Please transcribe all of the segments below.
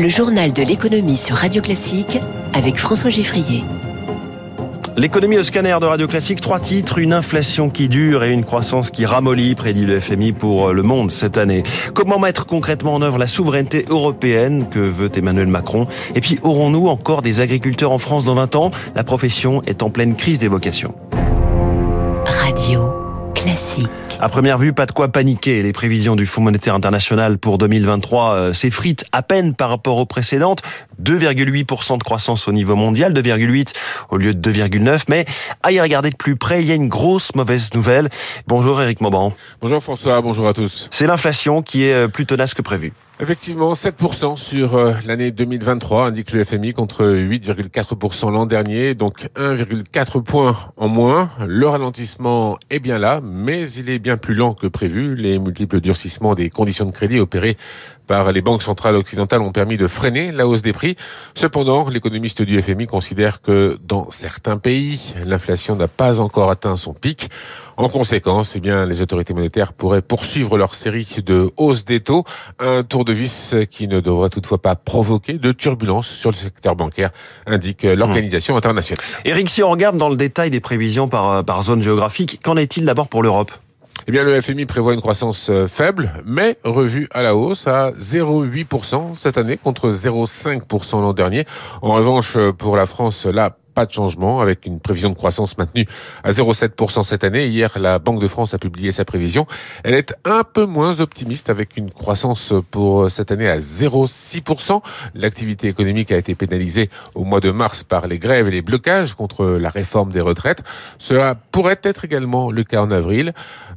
Le journal de l'économie sur Radio Classique avec François Giffrier. L'économie au scanner de Radio Classique, trois titres, une inflation qui dure et une croissance qui ramollit, prédit le FMI pour le monde cette année. Comment mettre concrètement en œuvre la souveraineté européenne que veut Emmanuel Macron? Et puis, aurons-nous encore des agriculteurs en France dans 20 ans? La profession est en pleine crise des vocations. Radio Classique. À première vue, pas de quoi paniquer. Les prévisions du Fonds monétaire international pour 2023 euh, s'effritent à peine par rapport aux précédentes. 2,8% de croissance au niveau mondial, 2,8 au lieu de 2,9. Mais à y regarder de plus près, il y a une grosse mauvaise nouvelle. Bonjour Eric Mauban. Bonjour François, bonjour à tous. C'est l'inflation qui est euh, plus tenace que prévu. Effectivement, 7% sur euh, l'année 2023, indique le FMI, contre 8,4% l'an dernier, donc 1,4 points en moins. Le ralentissement est bien là, mais il est bien plus lent que prévu. Les multiples durcissements des conditions de crédit opérés par les banques centrales occidentales ont permis de freiner la hausse des prix. Cependant, l'économiste du FMI considère que dans certains pays, l'inflation n'a pas encore atteint son pic. En conséquence, eh bien, les autorités monétaires pourraient poursuivre leur série de hausses des taux, un tour de vis qui ne devrait toutefois pas provoquer de turbulences sur le secteur bancaire, indique l'Organisation internationale. Eric, si on regarde dans le détail des prévisions par, par zone géographique, qu'en est-il d'abord pour l'Europe? Eh bien, le FMI prévoit une croissance euh, faible, mais revue à la hausse à 0,8% cette année contre 0,5% l'an dernier. En revanche, pour la France, là, de changement avec une prévision de croissance maintenue à 0,7% cette année. Hier, la Banque de France a publié sa prévision. Elle est un peu moins optimiste avec une croissance pour cette année à 0,6%. L'activité économique a été pénalisée au mois de mars par les grèves et les blocages contre la réforme des retraites. Cela pourrait être également le cas en avril.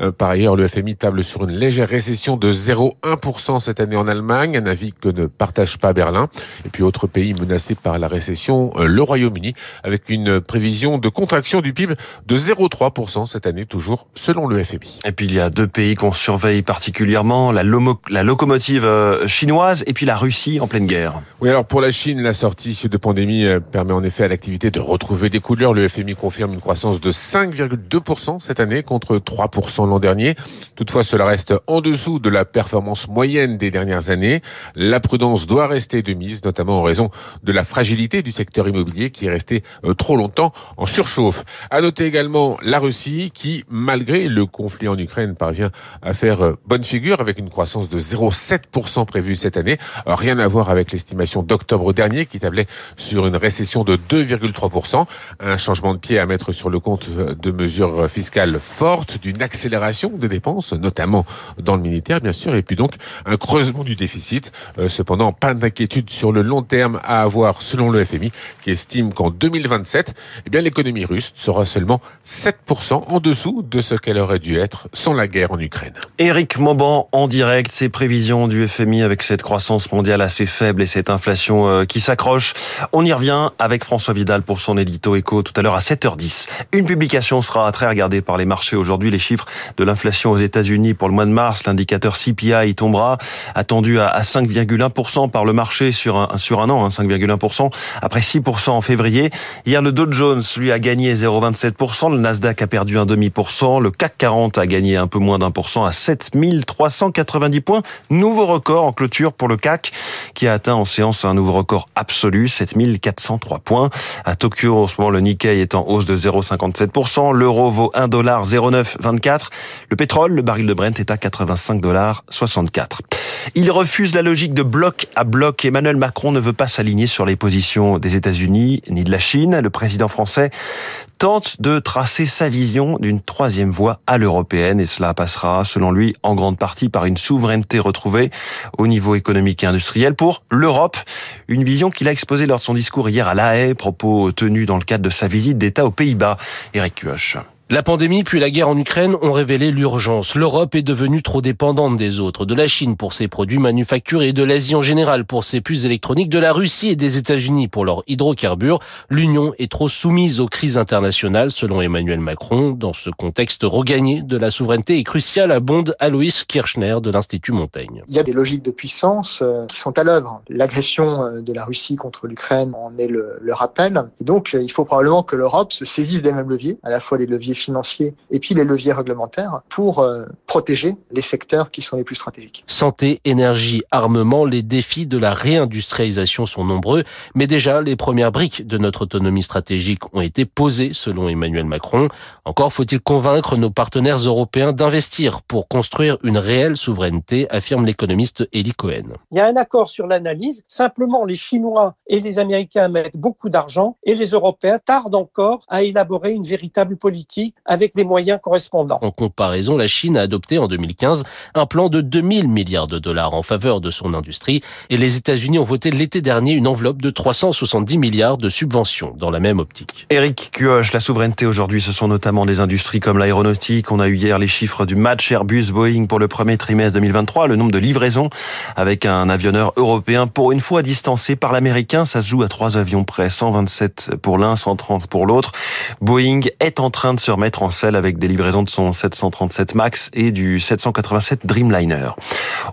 Euh, par ailleurs, le FMI table sur une légère récession de 0,1% cette année en Allemagne, un avis que ne partage pas Berlin. Et puis, autre pays menacé par la récession, euh, le Royaume-Uni avec une prévision de contraction du PIB de 0,3% cette année, toujours selon le FMI. Et puis il y a deux pays qu'on surveille particulièrement, la, la, locomotive euh, chinoise et puis la Russie en pleine guerre. Oui, alors pour la Chine, la sortie de pandémie euh, permet en effet à l'activité de retrouver des couleurs. Le FMI confirme une croissance de 5,2% cette année contre 3% l'an dernier. Toutefois, cela reste en dessous de la performance moyenne des dernières années. La prudence doit rester de mise, notamment en raison de la fragilité du secteur immobilier qui est resté trop longtemps en surchauffe. À noter également la Russie qui, malgré le conflit en Ukraine, parvient à faire euh, bonne figure avec une croissance de 0,7% prévue cette année. Euh, rien à voir avec l'estimation d'octobre dernier qui tablait sur une récession de 2,3%. Un changement de pied à mettre sur le compte de mesures fiscales fortes, d'une accélération des dépenses, notamment dans le militaire bien sûr, et puis donc un creusement du déficit. Cependant, pas d'inquiétude sur le long terme à avoir selon le FMI qui estime qu'en 2020 2027, eh bien l'économie russe sera seulement 7% en dessous de ce qu'elle aurait dû être sans la guerre en Ukraine. Éric Mauban en direct, ses prévisions du FMI avec cette croissance mondiale assez faible et cette inflation euh, qui s'accroche. On y revient avec François Vidal pour son édito éco tout à l'heure à 7h10. Une publication sera très regardée par les marchés aujourd'hui. Les chiffres de l'inflation aux États-Unis pour le mois de mars, l'indicateur CPI tombera, attendu à 5,1% par le marché sur un, sur un an, 5,1% hein, après 6% en février. Hier, le Dow Jones, lui, a gagné 0,27%. Le Nasdaq a perdu un demi pour cent. Le CAC 40 a gagné un peu moins d'un pour cent à 7390 points. Nouveau record en clôture pour le CAC qui a atteint en séance un nouveau record absolu, 7403 points. À Tokyo, en ce moment, le Nikkei est en hausse de 0,57%. L'euro vaut 1,0924. Le pétrole, le baril de Brent est à 85,64 Il refuse la logique de bloc à bloc. Emmanuel Macron ne veut pas s'aligner sur les positions des États-Unis ni de la Chine le président français tente de tracer sa vision d'une troisième voie à l'européenne et cela passera, selon lui, en grande partie par une souveraineté retrouvée au niveau économique et industriel pour l'Europe. Une vision qu'il a exposée lors de son discours hier à La Haye, propos tenus dans le cadre de sa visite d'État aux Pays-Bas. Eric Kioch. La pandémie puis la guerre en Ukraine ont révélé l'urgence. L'Europe est devenue trop dépendante des autres, de la Chine pour ses produits manufacturés, de l'Asie en général pour ses puces électroniques, de la Russie et des États-Unis pour leurs hydrocarbures. L'Union est trop soumise aux crises internationales, selon Emmanuel Macron. Dans ce contexte, regagner de la souveraineté est crucial, abonde Alois Kirchner de l'Institut Montaigne. Il y a des logiques de puissance euh, qui sont à l'œuvre. L'agression euh, de la Russie contre l'Ukraine en est le, le rappel. Et donc, euh, il faut probablement que l'Europe se saisisse des mêmes leviers, à la fois les leviers financiers et puis les leviers réglementaires pour euh, protéger les secteurs qui sont les plus stratégiques. Santé, énergie, armement, les défis de la réindustrialisation sont nombreux, mais déjà les premières briques de notre autonomie stratégique ont été posées selon Emmanuel Macron. Encore faut-il convaincre nos partenaires européens d'investir pour construire une réelle souveraineté, affirme l'économiste Eli Cohen. Il y a un accord sur l'analyse, simplement les Chinois et les Américains mettent beaucoup d'argent et les Européens tardent encore à élaborer une véritable politique avec des moyens correspondants. En comparaison, la Chine a adopté en 2015 un plan de 2000 milliards de dollars en faveur de son industrie et les États-Unis ont voté l'été dernier une enveloppe de 370 milliards de subventions dans la même optique. Éric Cuoche, la souveraineté aujourd'hui, ce sont notamment des industries comme l'aéronautique. On a eu hier les chiffres du match Airbus-Boeing pour le premier trimestre 2023, le nombre de livraisons avec un avionneur européen pour une fois distancé par l'américain. Ça se joue à trois avions près, 127 pour l'un, 130 pour l'autre. Boeing est en train de se remettre en selle avec des livraisons de son 737 MAX et du 787 Dreamliner.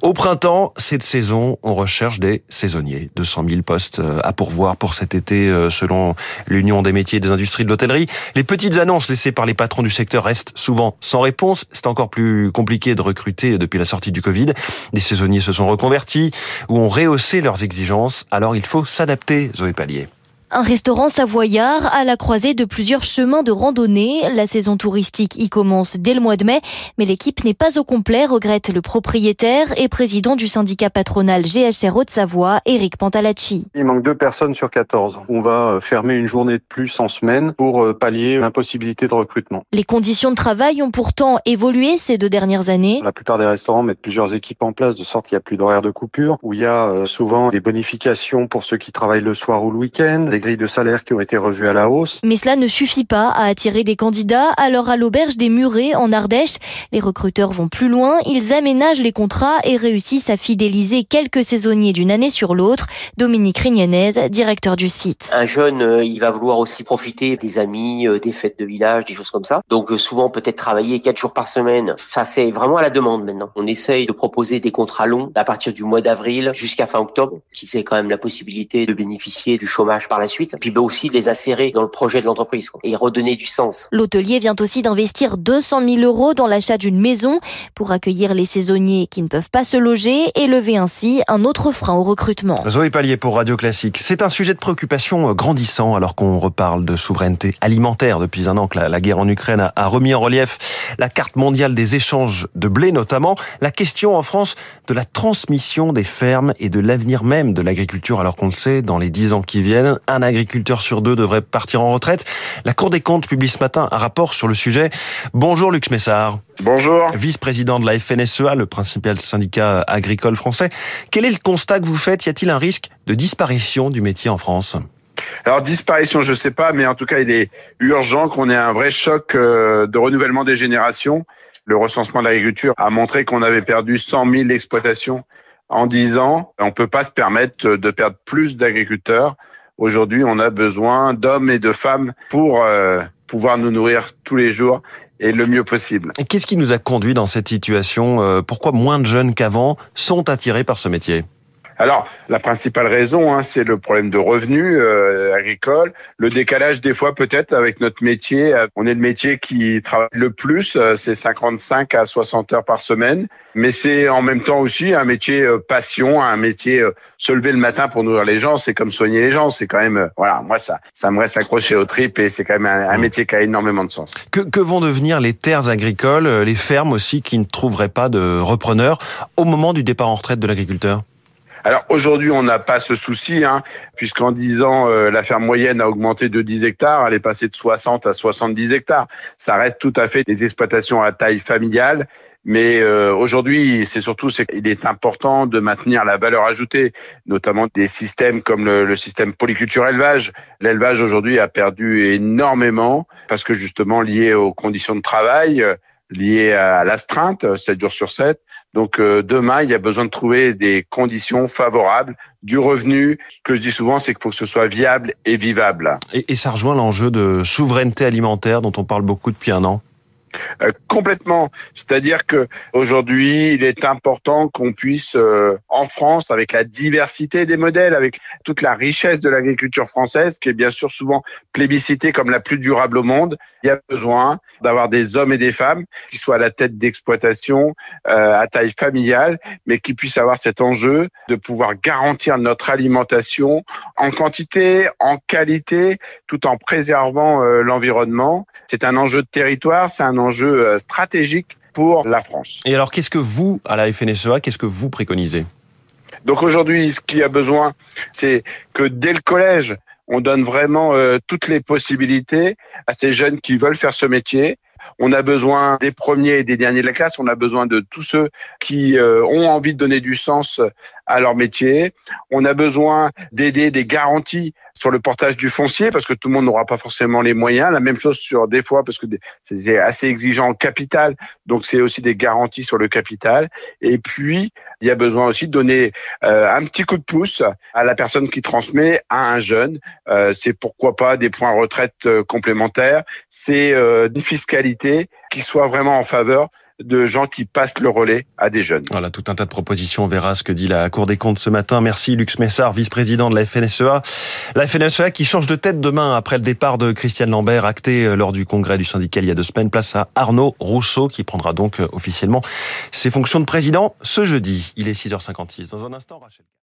Au printemps, cette saison, on recherche des saisonniers. 200 000 postes euh, à pourvoir pour cet été, euh, selon l'Union des métiers et des industries de l'hôtellerie. Les petites annonces laissées par les patrons du secteur restent souvent sans réponse. C'est encore plus compliqué de recruter depuis la sortie du Covid. Des saisonniers se sont reconvertis ou ont rehaussé leurs exigences. Alors il faut s'adapter, Zoé Pallier. Un restaurant savoyard à la croisée de plusieurs chemins de randonnée. La saison touristique y commence dès le mois de mai, mais l'équipe n'est pas au complet, regrette le propriétaire et président du syndicat patronal GHR Haute-Savoie, Eric Pantalacci. Il manque deux personnes sur 14. On va euh, fermer une journée de plus en semaine pour euh, pallier l'impossibilité de recrutement. Les conditions de travail ont pourtant évolué ces deux dernières années. La plupart des restaurants mettent plusieurs équipes en place de sorte qu'il n'y a plus d'horaire de coupure, où il y a euh, souvent des bonifications pour ceux qui travaillent le soir ou le week-end, grilles de salaire qui ont été revues à la hausse. Mais cela ne suffit pas à attirer des candidats. Alors à l'auberge des Murets en Ardèche, les recruteurs vont plus loin. Ils aménagent les contrats et réussissent à fidéliser quelques saisonniers d'une année sur l'autre. Dominique Rignanez, directeur du site. Un jeune, euh, il va vouloir aussi profiter des amis, euh, des fêtes de village, des choses comme ça. Donc euh, souvent peut-être travailler quatre jours par semaine. Enfin, c'est vraiment à la demande maintenant. On essaye de proposer des contrats longs à partir du mois d'avril jusqu'à fin octobre, qui c'est quand même la possibilité de bénéficier du chômage par la suite. Puis ben, aussi de les insérer dans le projet de l'entreprise quoi, et redonner du sens. L'hôtelier vient aussi d'investir 200 000 euros dans l'achat d'une maison pour accueillir les saisonniers qui ne peuvent pas se loger et lever ainsi un autre frein au recrutement. Zoé Pallier pour Radio Classique. C'est un sujet de préoccupation grandissant alors qu'on reparle de souveraineté alimentaire depuis un an que la, la guerre en Ukraine a, a remis en relief la carte mondiale des échanges de blé notamment. La question en France de la transmission des fermes et de l'avenir même de l'agriculture alors qu'on le sait, dans les dix ans qui viennent, un agriculteur sur deux devrait partir en retraite. La Cour des comptes publie ce matin un rapport sur le sujet. Bonjour Luc Messard. Bonjour. Vice-président de la FNSEA, le principal syndicat agricole français. Quel est le constat que vous faites? Y a-t-il un risque de disparition du métier en France? Alors disparition, je sais pas, mais en tout cas, il est urgent qu'on ait un vrai choc euh, de renouvellement des générations. Le recensement de l'agriculture a montré qu'on avait perdu 100 000 exploitations en 10 ans. On peut pas se permettre de perdre plus d'agriculteurs. Aujourd'hui, on a besoin d'hommes et de femmes pour euh, pouvoir nous nourrir tous les jours et le mieux possible. Qu'est-ce qui nous a conduit dans cette situation euh, Pourquoi moins de jeunes qu'avant sont attirés par ce métier? Alors, la principale raison, hein, c'est le problème de revenus euh, agricoles, le décalage des fois peut-être avec notre métier. On est le métier qui travaille le plus, euh, c'est 55 à 60 heures par semaine, mais c'est en même temps aussi un métier euh, passion, un métier euh, se lever le matin pour nourrir les gens, c'est comme soigner les gens, c'est quand même, euh, voilà, moi ça, ça me reste accroché au trip et c'est quand même un, un métier qui a énormément de sens. que, que vont devenir les terres agricoles, les fermes aussi qui ne trouveraient pas de repreneurs au moment du départ en retraite de l'agriculteur? Alors aujourd'hui, on n'a pas ce souci, hein, puisqu'en 10 ans, euh, la ferme moyenne a augmenté de 10 hectares, elle est passée de 60 à 70 hectares. Ça reste tout à fait des exploitations à taille familiale. Mais euh, aujourd'hui, c'est surtout c'est qu'il est important de maintenir la valeur ajoutée, notamment des systèmes comme le, le système polyculture élevage. L'élevage aujourd'hui a perdu énormément parce que justement lié aux conditions de travail, euh, lié à l'astreinte, 7 jours sur 7. Donc euh, demain, il y a besoin de trouver des conditions favorables, du revenu. Ce que je dis souvent, c'est qu'il faut que ce soit viable et vivable. et, et ça rejoint l'enjeu de souveraineté alimentaire dont on parle beaucoup depuis un an. Euh, complètement. C'est-à-dire que aujourd'hui, il est important qu'on puisse, euh, en France, avec la diversité des modèles, avec toute la richesse de l'agriculture française, qui est bien sûr souvent plébiscitée comme la plus durable au monde, il y a besoin d'avoir des hommes et des femmes qui soient à la tête d'exploitation euh, à taille familiale, mais qui puissent avoir cet enjeu de pouvoir garantir notre alimentation en quantité, en qualité, tout en préservant l'environnement. C'est un enjeu de territoire, c'est un enjeu euh, stratégique pour la France. Et alors, qu'est-ce que vous, à la FNSEA, qu'est-ce que vous préconisez? Donc aujourd'hui, ce qu'il y a besoin, c'est que dès le collège, on donne vraiment euh, toutes les possibilités à ces jeunes qui veulent faire ce métier. On a besoin des premiers et des derniers de la classe. On a besoin de tous ceux qui euh, ont envie de donner du sens à leur métier. On a besoin d'aider des garanties sur le portage du foncier parce que tout le monde n'aura pas forcément les moyens. La même chose sur des fois parce que c'est assez exigeant en capital, donc c'est aussi des garanties sur le capital. Et puis il y a besoin aussi de donner euh, un petit coup de pouce à la personne qui transmet à un jeune. Euh, c'est pourquoi pas des points retraite euh, complémentaires. C'est une fiscalité qui soit vraiment en faveur de gens qui passent le relais à des jeunes. Voilà, tout un tas de propositions. On verra ce que dit la Cour des comptes ce matin. Merci Lux Messard, vice-président de la FNSEA. La FNSEA qui change de tête demain après le départ de Christiane Lambert, acté euh, lors du congrès du syndicat il y a deux semaines. Place à Arnaud Rousseau qui prendra donc euh, officiellement ses fonctions de président ce jeudi. Il est 6h56. Dans un instant, Rachel.